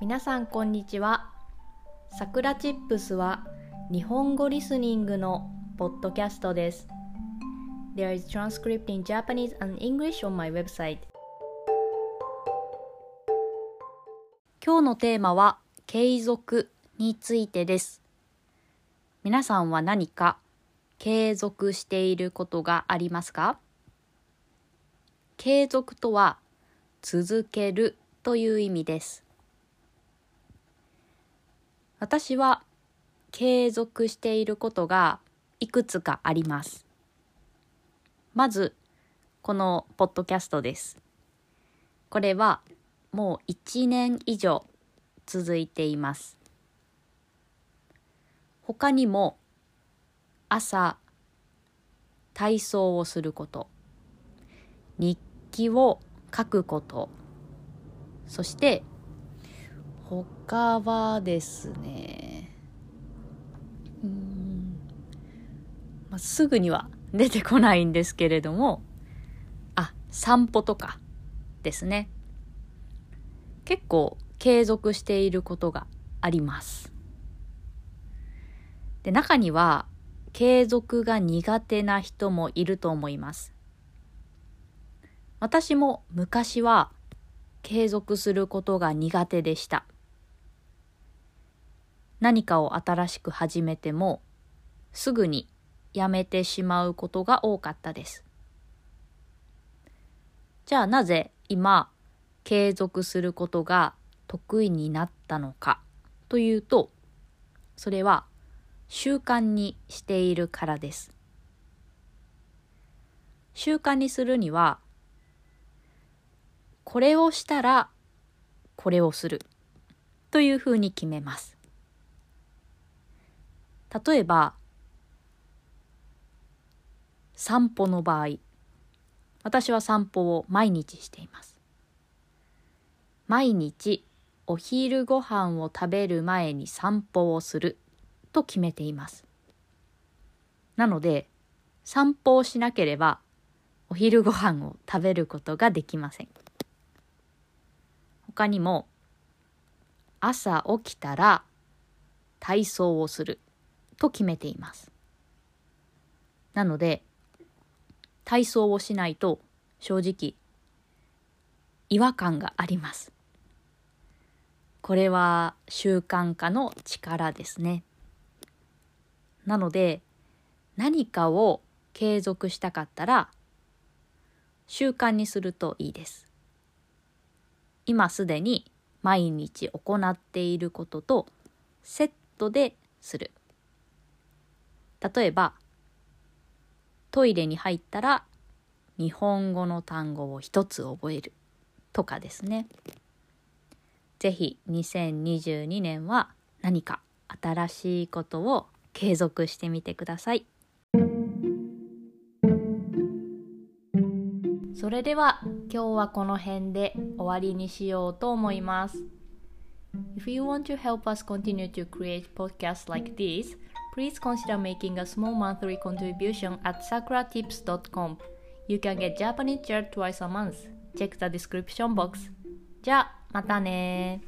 皆さんこんにちは。さくらチップスは日本語リスニングのポッドキャストです。There is transcript in Japanese and English on my website. 今日のテーマは継続についてです。皆さんは何か継続していることがありますか？継続とは続けるという意味です。私は継続していることがいくつかあります。まず、このポッドキャストです。これはもう1年以上続いています。他にも朝体操をすること日記を書くことそして他はですねうん、まあ、すぐには出てこないんですけれどもあ散歩とかですね。結構継続していることがあります。で中には継続が苦手な人もいると思います。私も昔は継続することが苦手でした。何かを新しく始めてもすぐにやめてしまうことが多かったです。じゃあなぜ今継続することが得意になったのかというとそれは習慣にしているからです。習慣にするにはこれをしたらこれをするというふうに決めます。例えば散歩の場合私は散歩を毎日しています。毎日お昼ご飯を食べる前に散歩をすると決めています。なので散歩をしなければお昼ご飯を食べることができません。他にも朝起きたら体操をする。と決めています。なので体操をしないと正直違和感があります。これは習慣化の力ですね。なので何かを継続したかったら習慣にするといいです。今すでに毎日行っていることとセットでする。例えばトイレに入ったら日本語の単語を一つ覚えるとかですねぜひ2022年は何か新しいことを継続してみてください。それでは今日はこの辺で終わりにしようと思います。If you want to help us continue to create podcasts like this, please consider making a small monthly contribution at sakuratips.com. You can get Japanese chat twice a month. Check the description box. じゃあ、またね